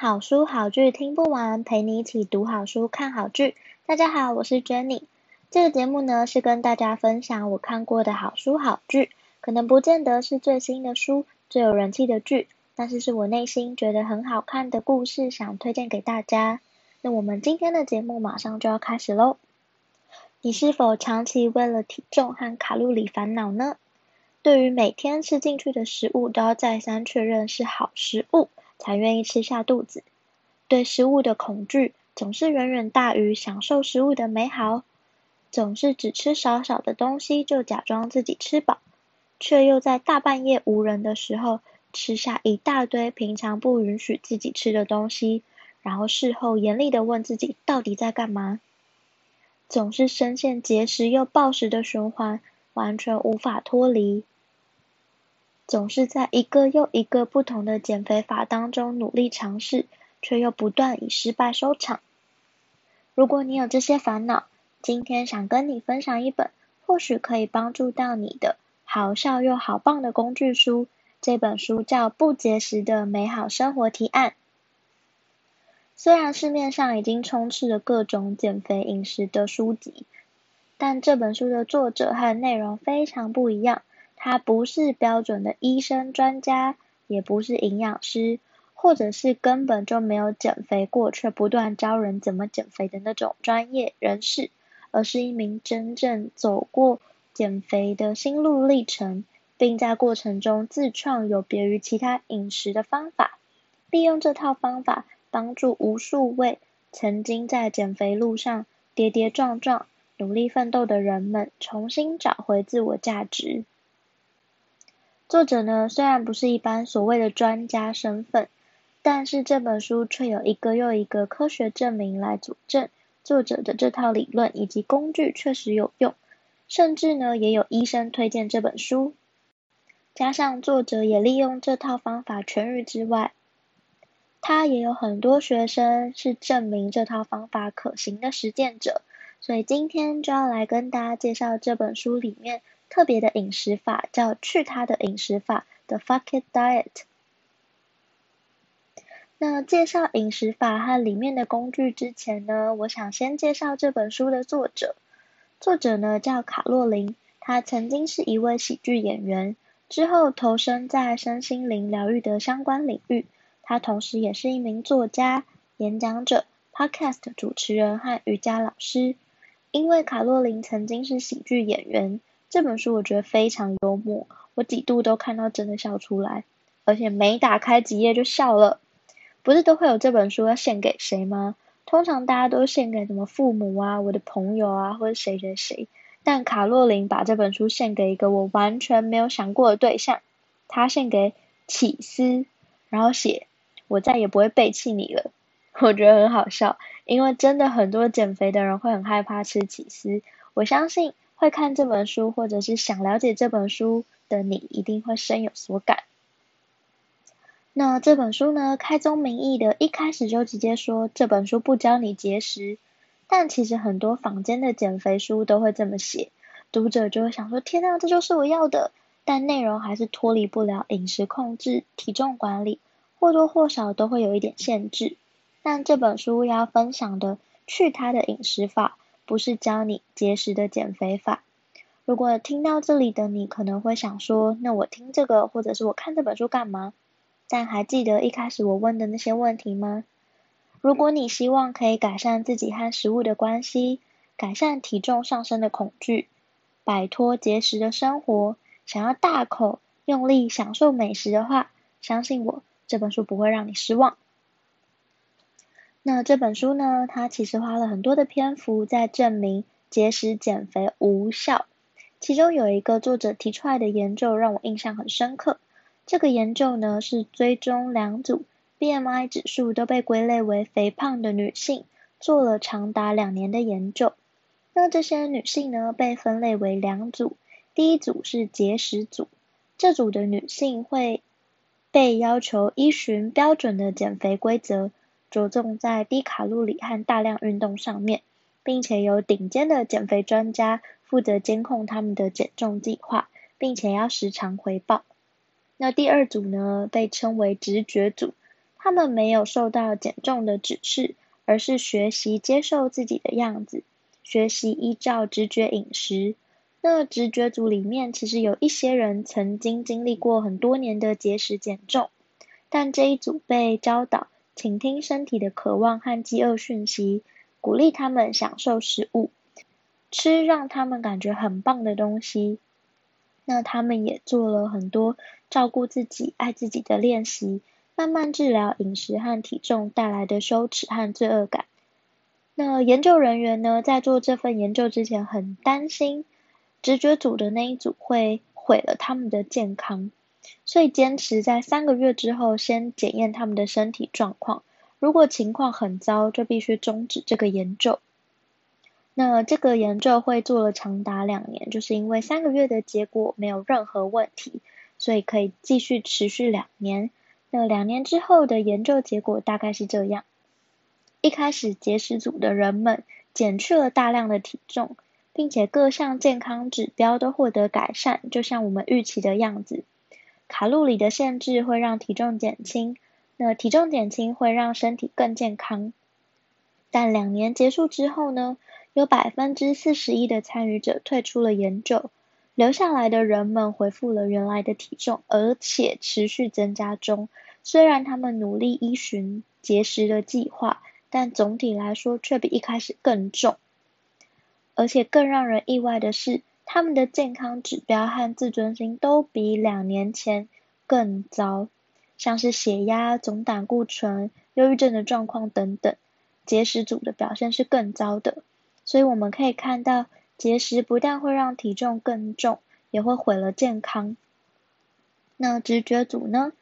好书好剧听不完，陪你一起读好书、看好剧。大家好，我是 Jenny。这个节目呢，是跟大家分享我看过的好书好剧，可能不见得是最新的书、最有人气的剧，但是是我内心觉得很好看的故事，想推荐给大家。那我们今天的节目马上就要开始喽。你是否长期为了体重和卡路里烦恼呢？对于每天吃进去的食物都要再三确认是好食物，才愿意吃下肚子，对食物的恐惧总是远远大于享受食物的美好，总是只吃少少的东西就假装自己吃饱，却又在大半夜无人的时候吃下一大堆平常不允许自己吃的东西，然后事后严厉地问自己到底在干嘛，总是深陷节食又暴食的循环，完全无法脱离。总是在一个又一个不同的减肥法当中努力尝试，却又不断以失败收场。如果你有这些烦恼，今天想跟你分享一本或许可以帮助到你的好笑又好棒的工具书。这本书叫《不节食的美好生活提案》。虽然市面上已经充斥着各种减肥饮食的书籍，但这本书的作者和内容非常不一样。他不是标准的医生专家，也不是营养师，或者是根本就没有减肥过却不断教人怎么减肥的那种专业人士，而是一名真正走过减肥的心路历程，并在过程中自创有别于其他饮食的方法，利用这套方法帮助无数位曾经在减肥路上跌跌撞撞、努力奋斗的人们重新找回自我价值。作者呢，虽然不是一般所谓的专家身份，但是这本书却有一个又一个科学证明来佐证作者的这套理论以及工具确实有用，甚至呢也有医生推荐这本书。加上作者也利用这套方法痊愈之外，他也有很多学生是证明这套方法可行的实践者，所以今天就要来跟大家介绍这本书里面。特别的饮食法叫去他的饮食法的 Fuck It Diet。那介绍饮食法和里面的工具之前呢，我想先介绍这本书的作者。作者呢叫卡洛琳，她曾经是一位喜剧演员，之后投身在身心灵疗愈的相关领域。她同时也是一名作家、演讲者、Podcast 主持人和瑜伽老师。因为卡洛琳曾经是喜剧演员。这本书我觉得非常幽默，我几度都看到真的笑出来，而且没打开几页就笑了。不是都会有这本书要献给谁吗？通常大家都献给什么父母啊、我的朋友啊，或者谁谁谁。但卡洛琳把这本书献给一个我完全没有想过的对象，她献给起司，然后写我再也不会背弃你了。我觉得很好笑，因为真的很多减肥的人会很害怕吃起司，我相信。会看这本书，或者是想了解这本书的你，一定会深有所感。那这本书呢，开宗明义的，一开始就直接说这本书不教你节食，但其实很多坊间的减肥书都会这么写，读者就会想说：天哪，这就是我要的！但内容还是脱离不了饮食控制、体重管理，或多或少都会有一点限制。但这本书要分享的，去他的饮食法。不是教你节食的减肥法。如果听到这里的你可能会想说，那我听这个或者是我看这本书干嘛？但还记得一开始我问的那些问题吗？如果你希望可以改善自己和食物的关系，改善体重上升的恐惧，摆脱节食的生活，想要大口用力享受美食的话，相信我，这本书不会让你失望。那这本书呢，它其实花了很多的篇幅在证明节食减肥无效。其中有一个作者提出来的研究让我印象很深刻。这个研究呢是追踪两组 BMI 指数都被归类为肥胖的女性，做了长达两年的研究。那这些女性呢，被分类为两组，第一组是节食组，这组的女性会被要求依循标准的减肥规则，着重在低卡路里和大量运动上面，并且由顶尖的减肥专家负责监控他们的减重计划，并且要时常回报。那第二组呢，被称为直觉组，他们没有受到减重的指示，而是学习接受自己的样子，学习依照直觉饮食。那直觉组里面其实有一些人曾经经历过很多年的节食减重，但这一组被教导倾听身体的渴望和饥饿讯息，鼓励他们享受食物，吃让他们感觉很棒的东西。那他们也做了很多照顾自己、爱自己的练习，慢慢治疗饮食和体重带来的羞耻和罪恶感。那研究人员呢，在做这份研究之前，很担心直觉组的那一组会毁了他们的健康，所以坚持在三个月之后先检验他们的身体状况。如果情况很糟，就必须终止这个研究。那这个研究会做了长达两年，就是因为三个月的结果没有任何问题，所以可以继续持续两年。那两年之后的研究结果大概是这样：一开始节食组的人们减去了大量的体重，并且各项健康指标都获得改善，就像我们预期的样子。卡路里的限制会让体重减轻，那体重减轻会让身体更健康。但两年结束之后呢？有百分之四十一的参与者退出了研究，留下来的人们恢复了原来的体重，而且持续增加中。虽然他们努力依循节食的计划，但总体来说却比一开始更重。而且更让人意外的是，他们的健康指标和自尊心都比两年前更糟，像是血压、总胆固醇、忧郁症的状况等等，节食组的表现是更糟的。所以我们可以看到，节食不但会让体重更重，也会毁了健康。那直觉组呢？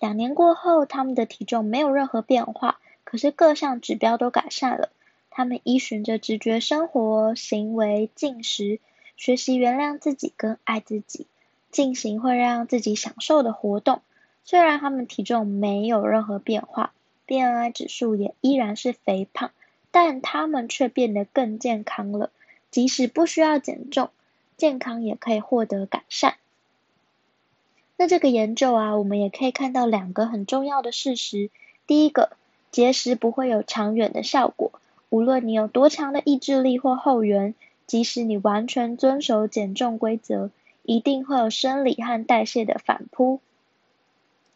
两年过后，他们的体重没有任何变化，可是各项指标都改善了。他们依循着直觉生活、行为、进食，学习原谅自己跟爱自己，进行会让自己享受的活动。虽然他们体重没有任何变化，BMI 指数也依然是肥胖。但他们却变得更健康了，即使不需要减重，健康也可以获得改善。那这个研究啊，我们也可以看到两个很重要的事实：第一个，节食不会有长远的效果，无论你有多强的意志力或后援，即使你完全遵守减重规则，一定会有生理和代谢的反扑。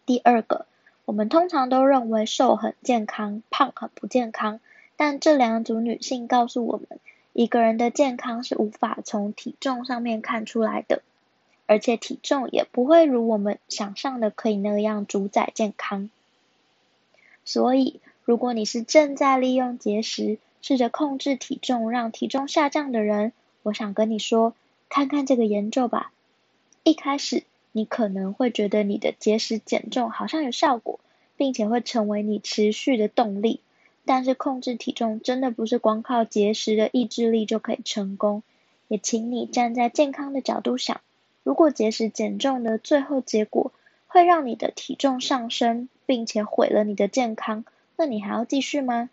第二个，我们通常都认为瘦很健康，胖很不健康。但这两组女性告诉我们，一个人的健康是无法从体重上面看出来的，而且体重也不会如我们想象的可以那样主宰健康。所以，如果你是正在利用节食，试着控制体重，让体重下降的人，我想跟你说，看看这个研究吧。一开始，你可能会觉得你的节食减重好像有效果，并且会成为你持续的动力。但是控制体重真的不是光靠节食的意志力就可以成功，也请你站在健康的角度想，如果节食减重的最后结果会让你的体重上升，并且毁了你的健康，那你还要继续吗？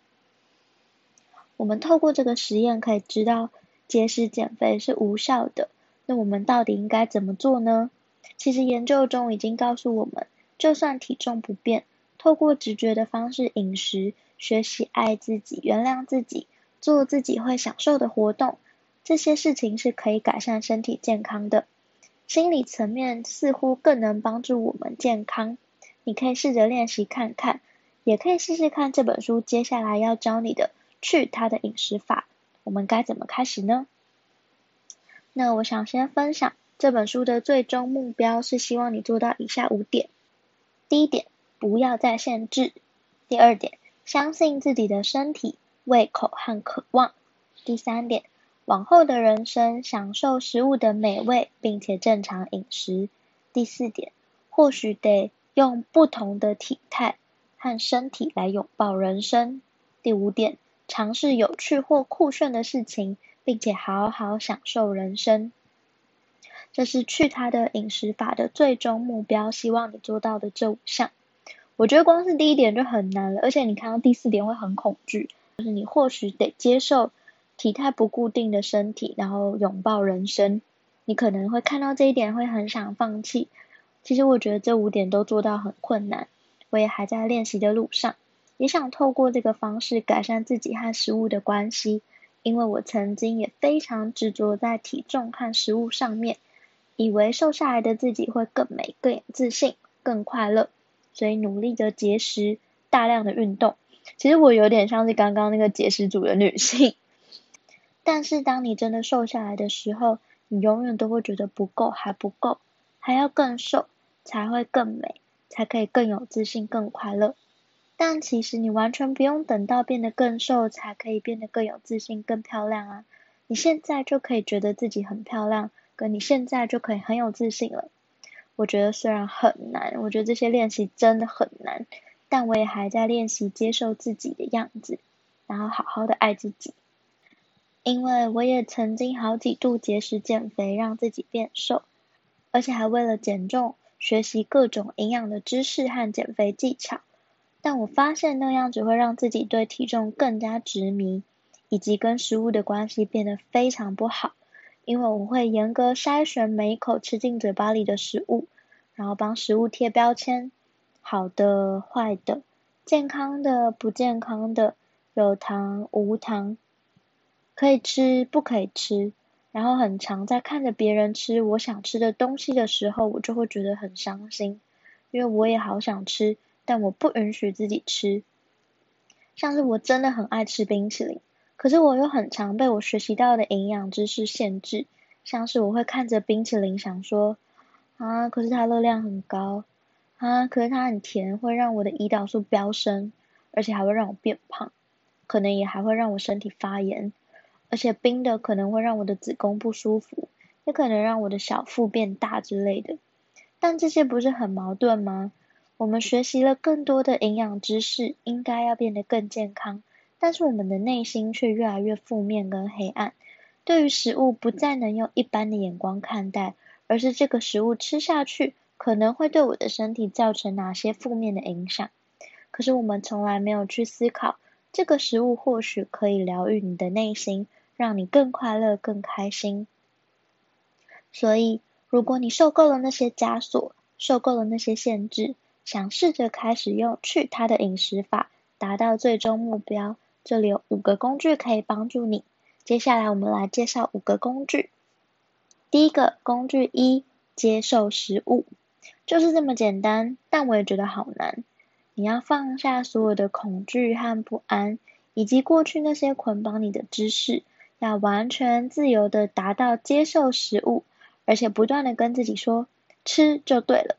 我们透过这个实验可以知道，节食减肥是无效的，那我们到底应该怎么做呢？其实研究中已经告诉我们，就算体重不变，透过直觉的方式饮食。学习爱自己，原谅自己，做自己会享受的活动，这些事情是可以改善身体健康的。心理层面似乎更能帮助我们健康。你可以试着练习看看，也可以试试看这本书接下来要教你的去他的饮食法。我们该怎么开始呢？那我想先分享这本书的最终目标是希望你做到以下五点：第一点，不要再限制；第二点，相信自己的身体、胃口和渴望。第三点，往后的人生享受食物的美味，并且正常饮食。第四点，或许得用不同的体态和身体来拥抱人生。第五点，尝试有趣或酷炫的事情，并且好好享受人生。这是去他的饮食法的最终目标，希望你做到的这五项。我觉得光是第一点就很难了，而且你看到第四点会很恐惧，就是你或许得接受体态不固定的身体，然后拥抱人生。你可能会看到这一点会很想放弃。其实我觉得这五点都做到很困难，我也还在练习的路上，也想透过这个方式改善自己和食物的关系，因为我曾经也非常执着在体重和食物上面。以为瘦下来的自己会更美、更有自信、更快乐，所以努力的节食、大量的运动。其实我有点像是刚刚那个节食组的女性。但是当你真的瘦下来的时候，你永远都会觉得不够，还不够，还要更瘦才会更美，才可以更有自信、更快乐。但其实你完全不用等到变得更瘦才可以变得更有自信、更漂亮啊！你现在就可以觉得自己很漂亮。跟你现在就可以很有自信了。我觉得虽然很难，我觉得这些练习真的很难，但我也还在练习接受自己的样子，然后好好的爱自己。因为我也曾经好几度节食减肥，让自己变瘦，而且还为了减重学习各种营养的知识和减肥技巧。但我发现那样只会让自己对体重更加执迷，以及跟食物的关系变得非常不好。因为我会严格筛选每一口吃进嘴巴里的食物，然后帮食物贴标签，好的、坏的、健康的、不健康的、有糖、无糖，可以吃、不可以吃。然后很常在看着别人吃我想吃的东西的时候，我就会觉得很伤心，因为我也好想吃，但我不允许自己吃。像是我真的很爱吃冰淇淋。可是我又很常被我学习到的营养知识限制，像是我会看着冰淇淋想说，啊，可是它热量很高，啊，可是它很甜，会让我的胰岛素飙升，而且还会让我变胖，可能也还会让我身体发炎，而且冰的可能会让我的子宫不舒服，也可能让我的小腹变大之类的。但这些不是很矛盾吗？我们学习了更多的营养知识，应该要变得更健康。但是我们的内心却越来越负面跟黑暗，对于食物不再能用一般的眼光看待，而是这个食物吃下去可能会对我的身体造成哪些负面的影响。可是我们从来没有去思考，这个食物或许可以疗愈你的内心，让你更快乐、更开心。所以，如果你受够了那些枷锁，受够了那些限制，想试着开始用去他的饮食法，达到最终目标。这里有五个工具可以帮助你。接下来我们来介绍五个工具。第一个工具一，接受食物，就是这么简单，但我也觉得好难。你要放下所有的恐惧和不安，以及过去那些捆绑你的知识，要完全自由的达到接受食物，而且不断的跟自己说，吃就对了。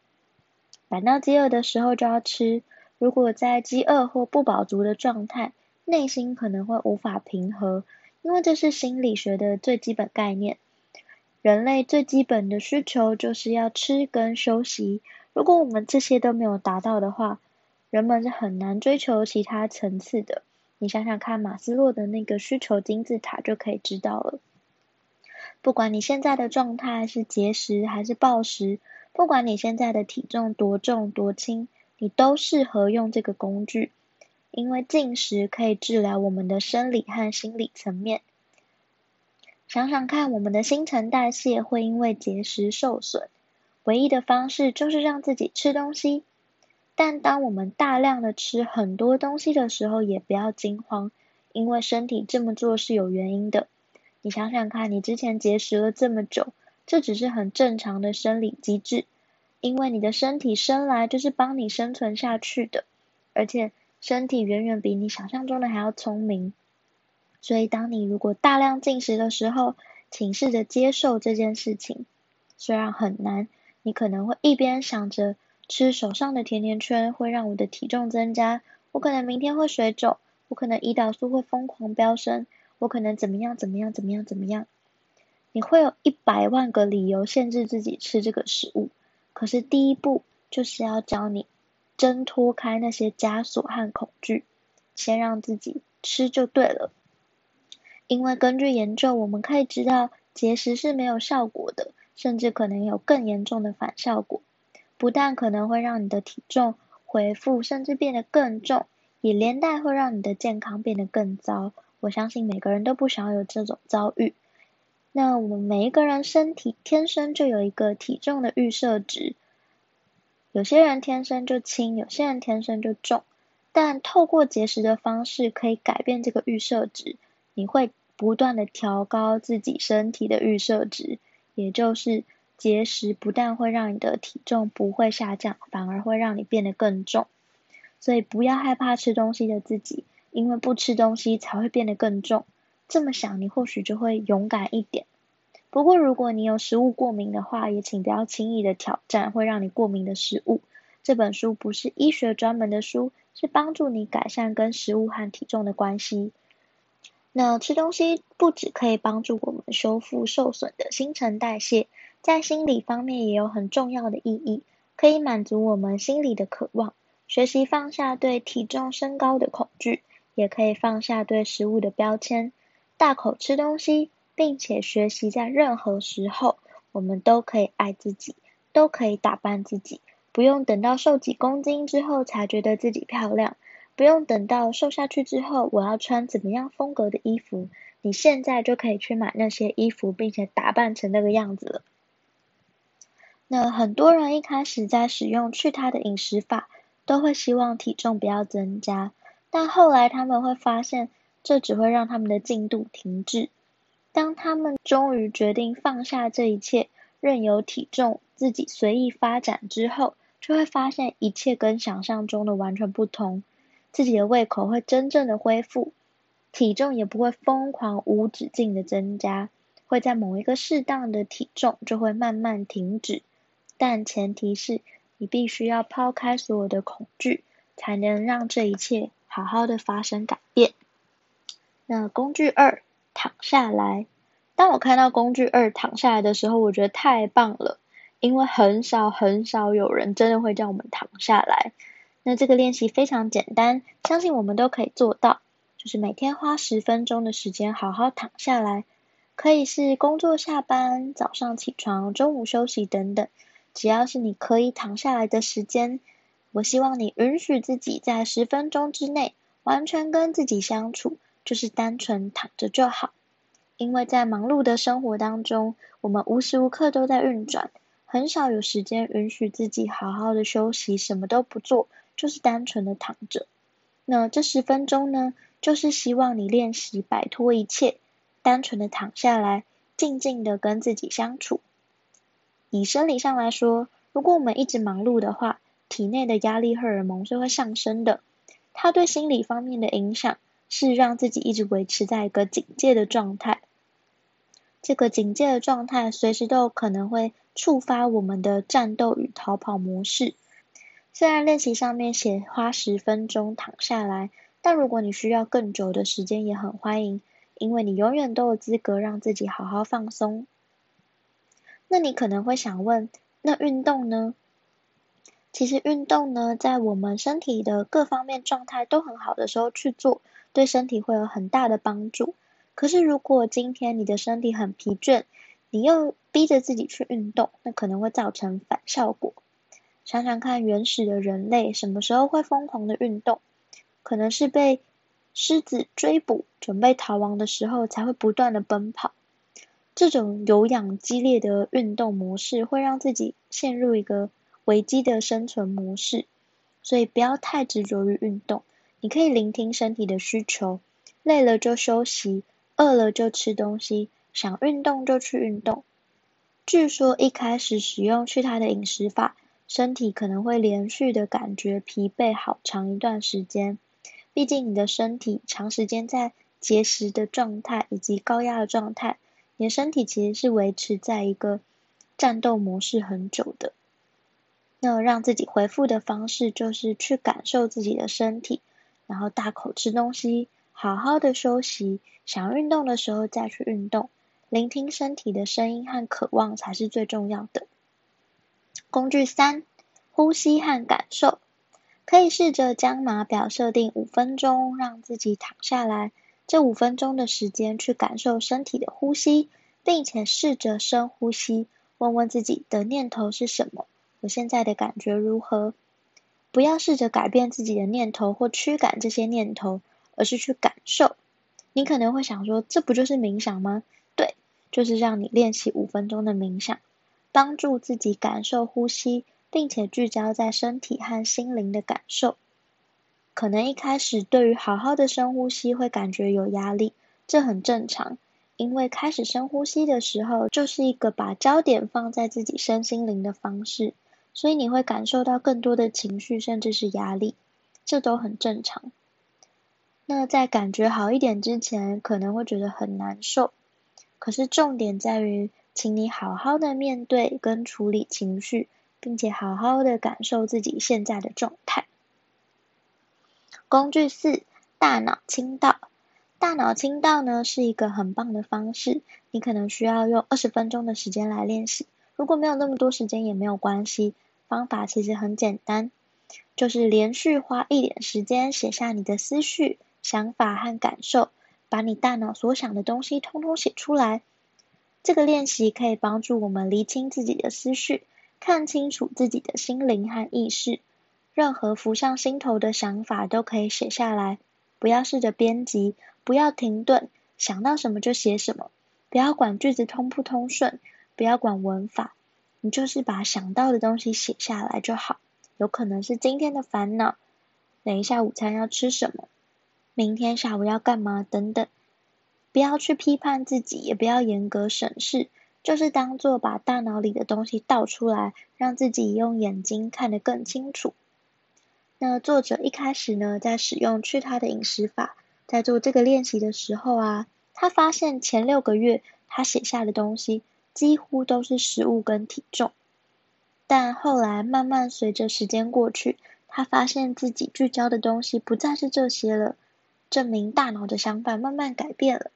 感到饥饿的时候就要吃，如果在饥饿或不饱足的状态，内心可能会无法平和，因为这是心理学的最基本概念。人类最基本的需求就是要吃跟休息。如果我们这些都没有达到的话，人们是很难追求其他层次的。你想想看，马斯洛的那个需求金字塔就可以知道了。不管你现在的状态是节食还是暴食，不管你现在的体重多重多轻，你都适合用这个工具。因为进食可以治疗我们的生理和心理层面。想想看，我们的新陈代谢会因为节食受损，唯一的方式就是让自己吃东西。但当我们大量的吃很多东西的时候，也不要惊慌，因为身体这么做是有原因的。你想想看，你之前节食了这么久，这只是很正常的生理机制，因为你的身体生来就是帮你生存下去的，而且。身体远远比你想象中的还要聪明，所以当你如果大量进食的时候，请试着接受这件事情。虽然很难，你可能会一边想着吃手上的甜甜圈会让我的体重增加，我可能明天会水肿，我可能胰岛素会疯狂飙升，我可能怎么样怎么样怎么样怎么样。你会有一百万个理由限制自己吃这个食物，可是第一步就是要教你。挣脱开那些枷锁和恐惧，先让自己吃就对了。因为根据研究，我们可以知道节食是没有效果的，甚至可能有更严重的反效果。不但可能会让你的体重恢复，甚至变得更重，也连带会让你的健康变得更糟。我相信每个人都不想要有这种遭遇。那我们每一个人身体天生就有一个体重的预设值，有些人天生就轻，有些人天生就重。但透过节食的方式可以改变这个预设值，你会不断的调高自己身体的预设值，也就是节食不但会让你的体重不会下降，反而会让你变得更重。所以不要害怕吃东西的自己。因为不吃东西才会变得更重，这么想你或许就会勇敢一点。不过如果你有食物过敏的话，也请不要轻易的挑战会让你过敏的食物。这本书不是医学专门的书，是帮助你改善跟食物和体重的关系。那吃东西不只可以帮助我们修复受损的新陈代谢，在心理方面也有很重要的意义，可以满足我们心理的渴望，学习放下对体重升高的恐惧。也可以放下对食物的标签，大口吃东西，并且学习在任何时候，我们都可以爱自己，都可以打扮自己，不用等到瘦几公斤之后才觉得自己漂亮，不用等到瘦下去之后，我要穿怎么样风格的衣服，你现在就可以去买那些衣服，并且打扮成那个样子了。那很多人一开始在使用去他的饮食法，都会希望体重不要增加。但后来他们会发现，这只会让他们的进度停滞。当他们终于决定放下这一切，任由体重自己随意发展之后，就会发现一切跟想象中的完全不同。自己的胃口会真正的恢复，体重也不会疯狂无止境的增加，会在某一个适当的体重就会慢慢停止。但前提是你必须要抛开所有的恐惧，才能让这一切。好好的发生改变。那工具二，躺下来。当我看到工具二躺下来的时候，我觉得太棒了，因为很少很少有人真的会叫我们躺下来。那这个练习非常简单，相信我们都可以做到。就是每天花十分钟的时间好好躺下来，可以是工作下班、早上起床、中午休息等等，只要是你可以躺下来的时间。我希望你允许自己在十分钟之内完全跟自己相处，就是单纯躺着就好。因为在忙碌的生活当中，我们无时无刻都在运转，很少有时间允许自己好好的休息，什么都不做，就是单纯的躺着。那这十分钟呢，就是希望你练习摆脱一切，单纯的躺下来，静静的跟自己相处。以生理上来说，如果我们一直忙碌的话，体内的压力荷尔蒙是会上升的，它对心理方面的影响是让自己一直维持在一个警戒的状态。这个警戒的状态随时都有可能会触发我们的战斗与逃跑模式。虽然练习上面写花十分钟躺下来，但如果你需要更久的时间也很欢迎，因为你永远都有资格让自己好好放松。那你可能会想问，那运动呢？其实运动呢，在我们身体的各方面状态都很好的时候去做，对身体会有很大的帮助。可是如果今天你的身体很疲倦，你又逼着自己去运动，那可能会造成反效果。想想看，原始的人类什么时候会疯狂的运动？可能是被狮子追捕，准备逃亡的时候才会不断的奔跑。这种有氧激烈的运动模式，会让自己陷入一个危机的生存模式，所以不要太执着于运动。你可以聆听身体的需求，累了就休息，饿了就吃东西，想运动就去运动。据说一开始使用去他的饮食法，身体可能会连续的感觉疲惫好长一段时间。毕竟你的身体长时间在节食的状态以及高压的状态，你的身体其实是维持在一个战斗模式很久的。那让自己恢复的方式，就是去感受自己的身体，然后大口吃东西，好好的休息，想运动的时候再去运动，聆听身体的声音和渴望才是最重要的。工具三，呼吸和感受。可以试着将码表设定五分钟，让自己躺下来，这五分钟的时间去感受身体的呼吸，并且试着深呼吸，问问自己的念头是什么，我现在的感觉如何？不要试着改变自己的念头或驱赶这些念头，而是去感受。你可能会想说，这不就是冥想吗？对，就是让你练习五分钟的冥想，帮助自己感受呼吸。并且聚焦在身体和心灵的感受。可能一开始对于好好的深呼吸会感觉有压力，这很正常，因为开始深呼吸的时候，就是一个把焦点放在自己身心灵的方式，所以你会感受到更多的情绪，甚至是压力，这都很正常。那在感觉好一点之前，可能会觉得很难受，可是重点在于，请你好好的面对跟处理情绪。并且好好的感受自己现在的状态。工具四：大脑清道。大脑清道呢，是一个很棒的方式，你可能需要用二十分钟的时间来练习。如果没有那么多时间也没有关系，方法其实很简单，就是连续花一点时间写下你的思绪、想法和感受，把你大脑所想的东西通通写出来。这个练习可以帮助我们厘清自己的思绪。看清楚自己的心灵和意识，任何浮上心头的想法都可以写下来。不要试着编辑，不要停顿，想到什么就写什么。不要管句子通不通顺，不要管文法，你就是把想到的东西写下来就好。有可能是今天的烦恼，等一下午餐要吃什么，明天下午要干嘛等等。不要去批判自己，也不要严格审视。就是当做把大脑里的东西倒出来，让自己用眼睛看得更清楚。那作者一开始呢，在使用去他的饮食法，在做这个练习的时候啊，他发现前六个月他写下的东西几乎都是食物跟体重，但后来慢慢随着时间过去，他发现自己聚焦的东西不再是这些了，证明大脑的想法慢慢改变了。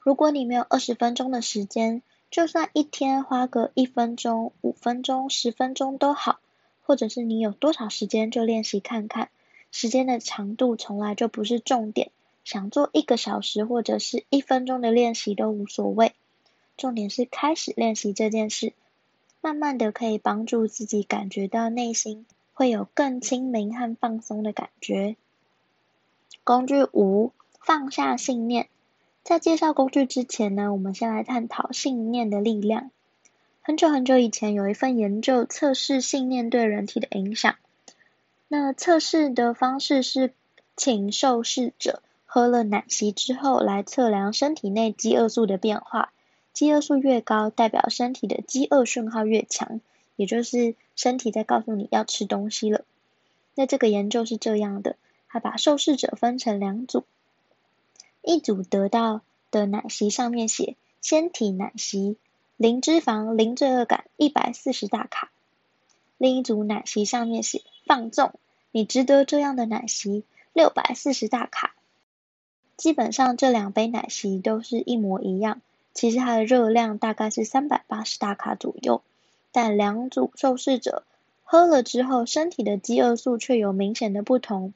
如果你没有二十分钟的时间，就算一天花个一分钟、五分钟、十分钟都好，或者是你有多少时间就练习看看。时间的长度从来就不是重点，想做一个小时或者是一分钟的练习都无所谓。重点是开始练习这件事，慢慢的可以帮助自己感觉到内心会有更清明和放松的感觉。工具五：放下信念。在介绍工具之前呢，我们先来探讨信念的力量。很久很久以前，有一份研究测试信念对人体的影响。那测试的方式是，请受试者喝了奶昔之后，来测量身体内饥饿素的变化。饥饿素越高，代表身体的饥饿讯号越强，也就是身体在告诉你要吃东西了。那这个研究是这样的，他把受试者分成两组。一组得到的奶昔上面写“纤体奶昔，零脂肪、零罪恶感，一百四十大卡”。另一组奶昔上面写“放纵，你值得这样的奶昔，六百四十大卡”。基本上这两杯奶昔都是一模一样，其实它的热量大概是三百八十大卡左右，但两组受试者喝了之后，身体的饥饿素却有明显的不同。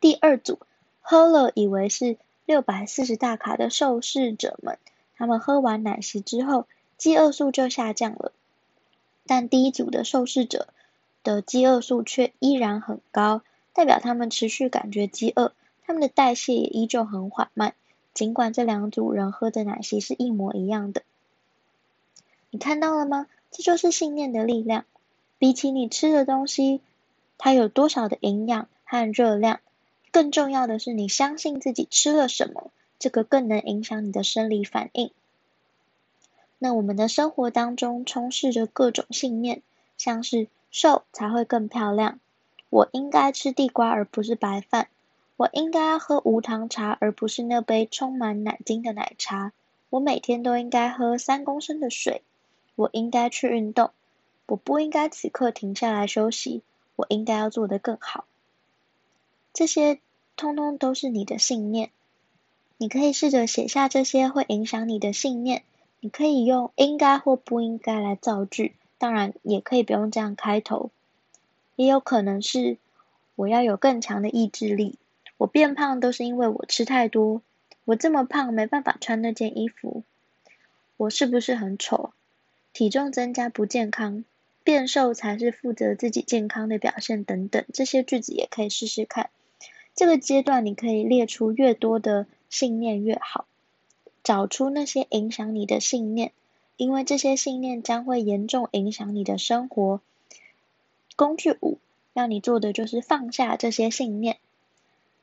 第二组喝了以为是六百四十大卡的受试者们，他们喝完奶昔之后，饥饿素就下降了。但第一组的受试者的饥饿素却依然很高，代表他们持续感觉饥饿，他们的代谢也依旧很缓慢。尽管这两组人喝的奶昔是一模一样的，你看到了吗？这就是信念的力量。比起你吃的东西，它有多少的营养和热量？更重要的是，你相信自己吃了什么，这个更能影响你的生理反应。那我们的生活当中充斥着各种信念，像是瘦才会更漂亮，我应该吃地瓜而不是白饭，我应该喝无糖茶而不是那杯充满奶精的奶茶，我每天都应该喝三公升的水，我应该去运动，我不应该此刻停下来休息，我应该要做得更好。这些通通都是你的信念，你可以试着写下这些会影响你的信念。你可以用应该或不应该来造句，当然也可以不用这样开头。也有可能是我要有更强的意志力。我变胖都是因为我吃太多。我这么胖，没办法穿那件衣服。我是不是很丑？体重增加不健康，变瘦才是负责自己健康的表现等等，这些句子也可以试试看。这个阶段你可以列出越多的信念越好，找出那些影响你的信念，因为这些信念将会严重影响你的生活。工具五，让你做的就是放下这些信念。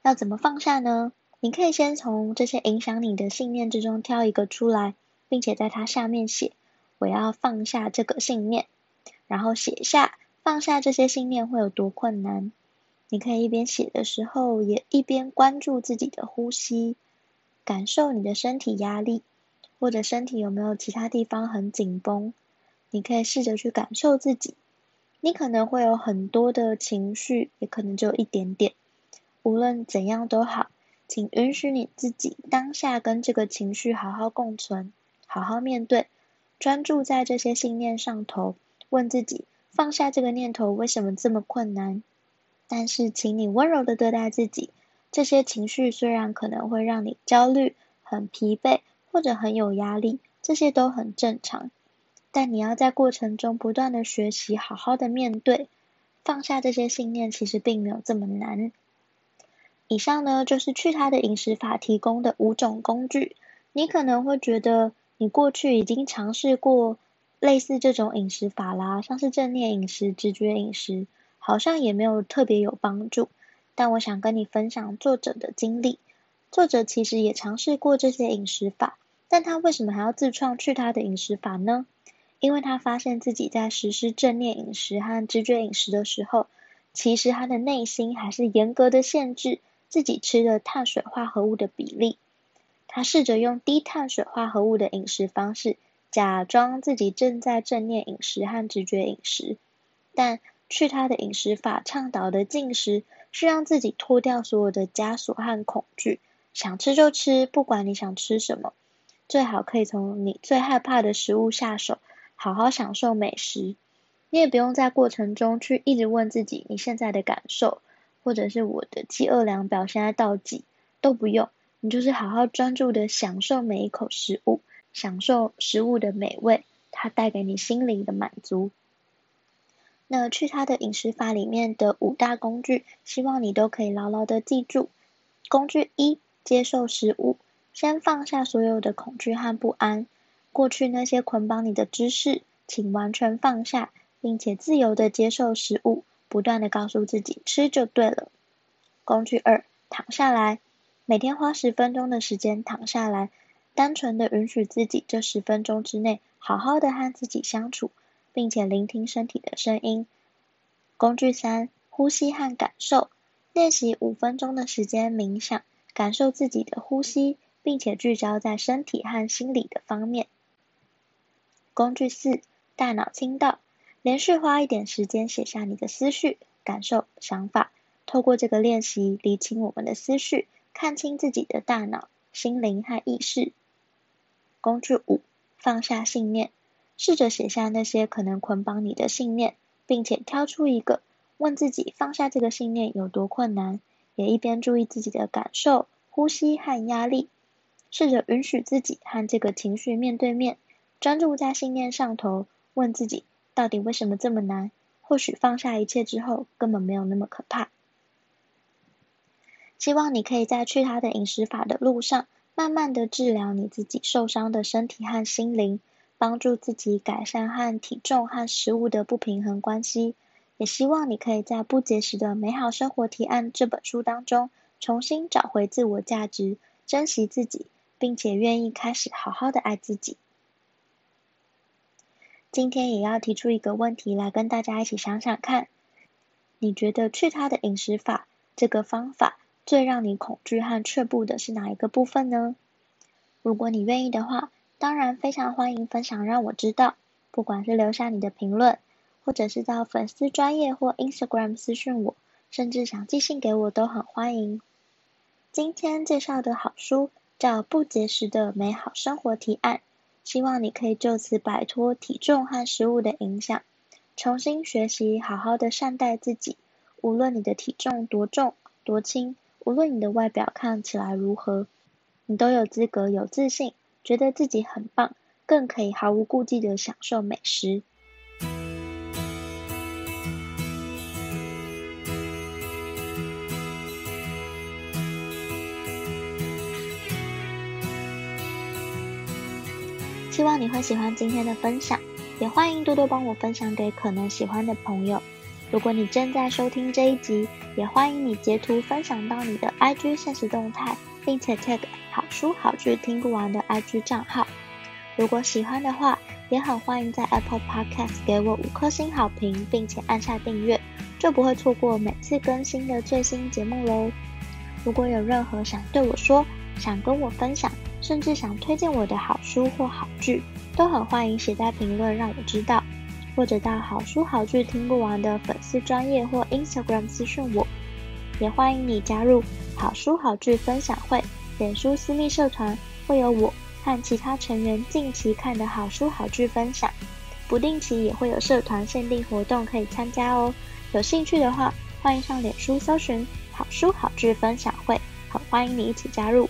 要怎么放下呢？你可以先从这些影响你的信念之中挑一个出来，并且在它下面写。我要放下这个信念，然后写下放下这些信念会有多困难。你可以一边写的时候，也一边关注自己的呼吸，感受你的身体压力，或者身体有没有其他地方很紧绷。你可以试着去感受自己。你可能会有很多的情绪，也可能只有一点点。无论怎样都好，请允许你自己当下跟这个情绪好好共存，好好面对。专注在这些信念上头，问自己：放下这个念头为什么这么困难？但是，请你温柔的对待自己。这些情绪虽然可能会让你焦虑、很疲惫或者很有压力，这些都很正常。但你要在过程中不断的学习，好好的面对，放下这些信念，其实并没有这么难。以上呢，就是去他的饮食法提供的五种工具。你可能会觉得，你过去已经尝试过类似这种饮食法啦，像是正念饮食、直觉饮食，好像也没有特别有帮助。但我想跟你分享作者的经历，作者其实也尝试过这些饮食法，但他为什么还要自创去他的饮食法呢？因为他发现自己在实施正念饮食和直觉饮食的时候，其实他的内心还是严格的限制自己吃的碳水化合物的比例。他试着用低碳水化合物的饮食方式，假装自己正在正念饮食和直觉饮食，但去他的饮食法倡导的进食，是让自己脱掉所有的枷锁和恐惧，想吃就吃，不管你想吃什么，最好可以从你最害怕的食物下手，好好享受美食。你也不用在过程中去一直问自己你现在的感受，或者是我的饥饿量表现在到几，都不用。你就是好好专注的享受每一口食物，享受食物的美味，它带给你心灵的满足。那去它的饮食法里面的五大工具，希望你都可以牢牢的记住。工具一，接受食物，先放下所有的恐惧和不安，过去那些捆绑你的知识，请完全放下，并且自由的接受食物，不断的告诉自己吃就对了。工具二，躺下来。每天花十分钟的时间躺下来，单纯的允许自己这十分钟之内好好的和自己相处，并且聆听身体的声音。工具三，呼吸和感受，练习五分钟的时间冥想，感受自己的呼吸，并且聚焦在身体和心理的方面。工具四，大脑清道，连续花一点时间写下你的思绪、感受、想法，透过这个练习理清我们的思绪。看清自己的大脑、心灵和意识。工具五：放下信念，试着写下那些可能捆绑你的信念，并且挑出一个，问自己放下这个信念有多困难，也一边注意自己的感受、呼吸和压力，试着允许自己和这个情绪面对面，专注在信念上头，问自己到底为什么这么难？或许放下一切之后，根本没有那么可怕。希望你可以在去他的饮食法的路上，慢慢的治疗你自己受伤的身体和心灵，帮助自己改善和体重和食物的不平衡关系。也希望你可以在《不节食的美好生活提案》这本书当中，重新找回自我价值，珍惜自己，并且愿意开始好好的爱自己。今天也要提出一个问题来跟大家一起想想看，你觉得去他的饮食法这个方法，最让你恐惧和却步的是哪一个部分呢？如果你愿意的话，当然非常欢迎分享，让我知道。不管是留下你的评论，或者是到粉丝专业或 Instagram 私讯我，甚至想寄信给我都很欢迎。今天介绍的好书叫《不节食的美好生活提案》，希望你可以就此摆脱体重和食物的影响，重新学习好好的善待自己。无论你的体重多重多轻，无论你的外表看起来如何，你都有资格有自信，觉得自己很棒，更可以毫无顾忌的享受美食。希望你会喜欢今天的分享，也欢迎多多帮我分享给可能喜欢的朋友。如果你正在收听这一集，也欢迎你截图分享到你的 IG 现实动态，并且 tag 好书好剧听不完的 IG 账号。如果喜欢的话，也很欢迎在 Apple Podcast 给我五颗星好评，并且按下订阅，就不会错过每次更新的最新节目喽。如果有任何想对我说，想跟我分享，甚至想推荐我的好书或好剧，都很欢迎写在评论让我知道，或者到好书好剧听不完的粉丝专页或 Instagram 私讯我，也欢迎你加入好书好剧分享会脸书私密社团，会有我和其他成员近期看的好书好剧分享，不定期也会有社团限定活动可以参加哦。有兴趣的话，欢迎上脸书搜寻好书好剧分享会，很欢迎你一起加入。